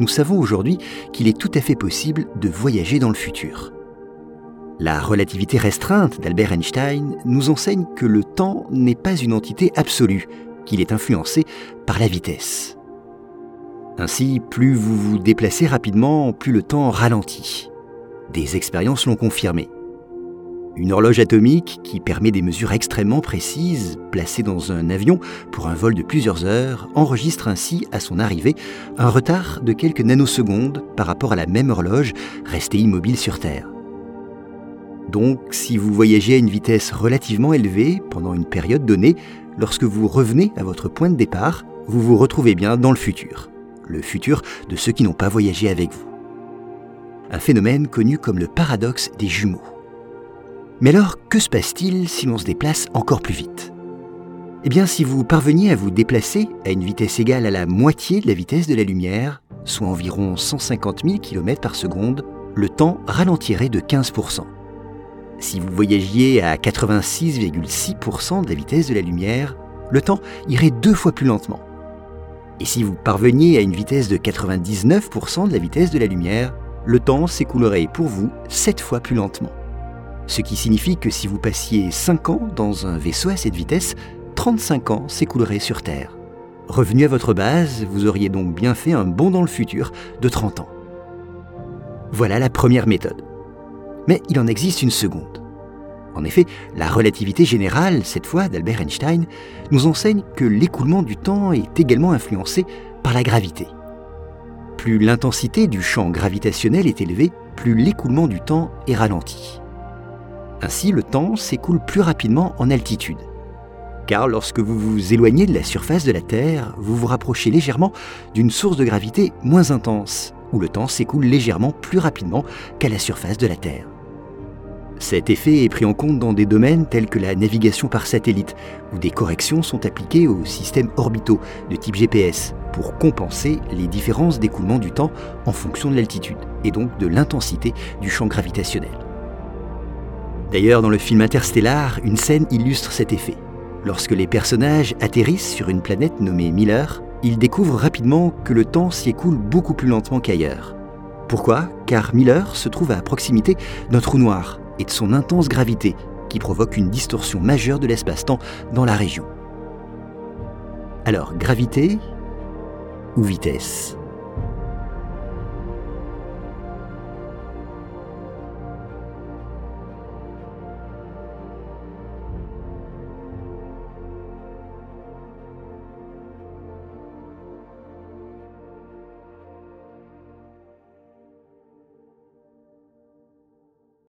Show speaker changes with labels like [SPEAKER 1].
[SPEAKER 1] nous savons aujourd'hui qu'il est tout à fait possible de voyager dans le futur. La relativité restreinte d'Albert Einstein nous enseigne que le temps n'est pas une entité absolue, qu'il est influencé par la vitesse. Ainsi, plus vous vous déplacez rapidement, plus le temps ralentit. Des expériences l'ont confirmé. Une horloge atomique qui permet des mesures extrêmement précises, placée dans un avion pour un vol de plusieurs heures, enregistre ainsi à son arrivée un retard de quelques nanosecondes par rapport à la même horloge restée immobile sur Terre. Donc, si vous voyagez à une vitesse relativement élevée pendant une période donnée, lorsque vous revenez à votre point de départ, vous vous retrouvez bien dans le futur. Le futur de ceux qui n'ont pas voyagé avec vous. Un phénomène connu comme le paradoxe des jumeaux. Mais alors, que se passe-t-il si l'on se déplace encore plus vite? Eh bien, si vous parveniez à vous déplacer à une vitesse égale à la moitié de la vitesse de la lumière, soit environ 150 000 km par seconde, le temps ralentirait de 15%. Si vous voyagiez à 86,6% de la vitesse de la lumière, le temps irait deux fois plus lentement. Et si vous parveniez à une vitesse de 99% de la vitesse de la lumière, le temps s'écoulerait pour vous sept fois plus lentement. Ce qui signifie que si vous passiez 5 ans dans un vaisseau à cette vitesse, 35 ans s'écouleraient sur Terre. Revenu à votre base, vous auriez donc bien fait un bond dans le futur de 30 ans. Voilà la première méthode. Mais il en existe une seconde. En effet, la relativité générale, cette fois d'Albert Einstein, nous enseigne que l'écoulement du temps est également influencé par la gravité. Plus l'intensité du champ gravitationnel est élevée, plus l'écoulement du temps est ralenti. Ainsi, le temps s'écoule plus rapidement en altitude. Car lorsque vous vous éloignez de la surface de la Terre, vous vous rapprochez légèrement d'une source de gravité moins intense, où le temps s'écoule légèrement plus rapidement qu'à la surface de la Terre. Cet effet est pris en compte dans des domaines tels que la navigation par satellite, où des corrections sont appliquées aux systèmes orbitaux de type GPS pour compenser les différences d'écoulement du temps en fonction de l'altitude et donc de l'intensité du champ gravitationnel. D'ailleurs, dans le film Interstellar, une scène illustre cet effet. Lorsque les personnages atterrissent sur une planète nommée Miller, ils découvrent rapidement que le temps s'y écoule beaucoup plus lentement qu'ailleurs. Pourquoi? Car Miller se trouve à proximité d'un trou noir et de son intense gravité qui provoque une distorsion majeure de l'espace-temps dans la région. Alors, gravité ou vitesse?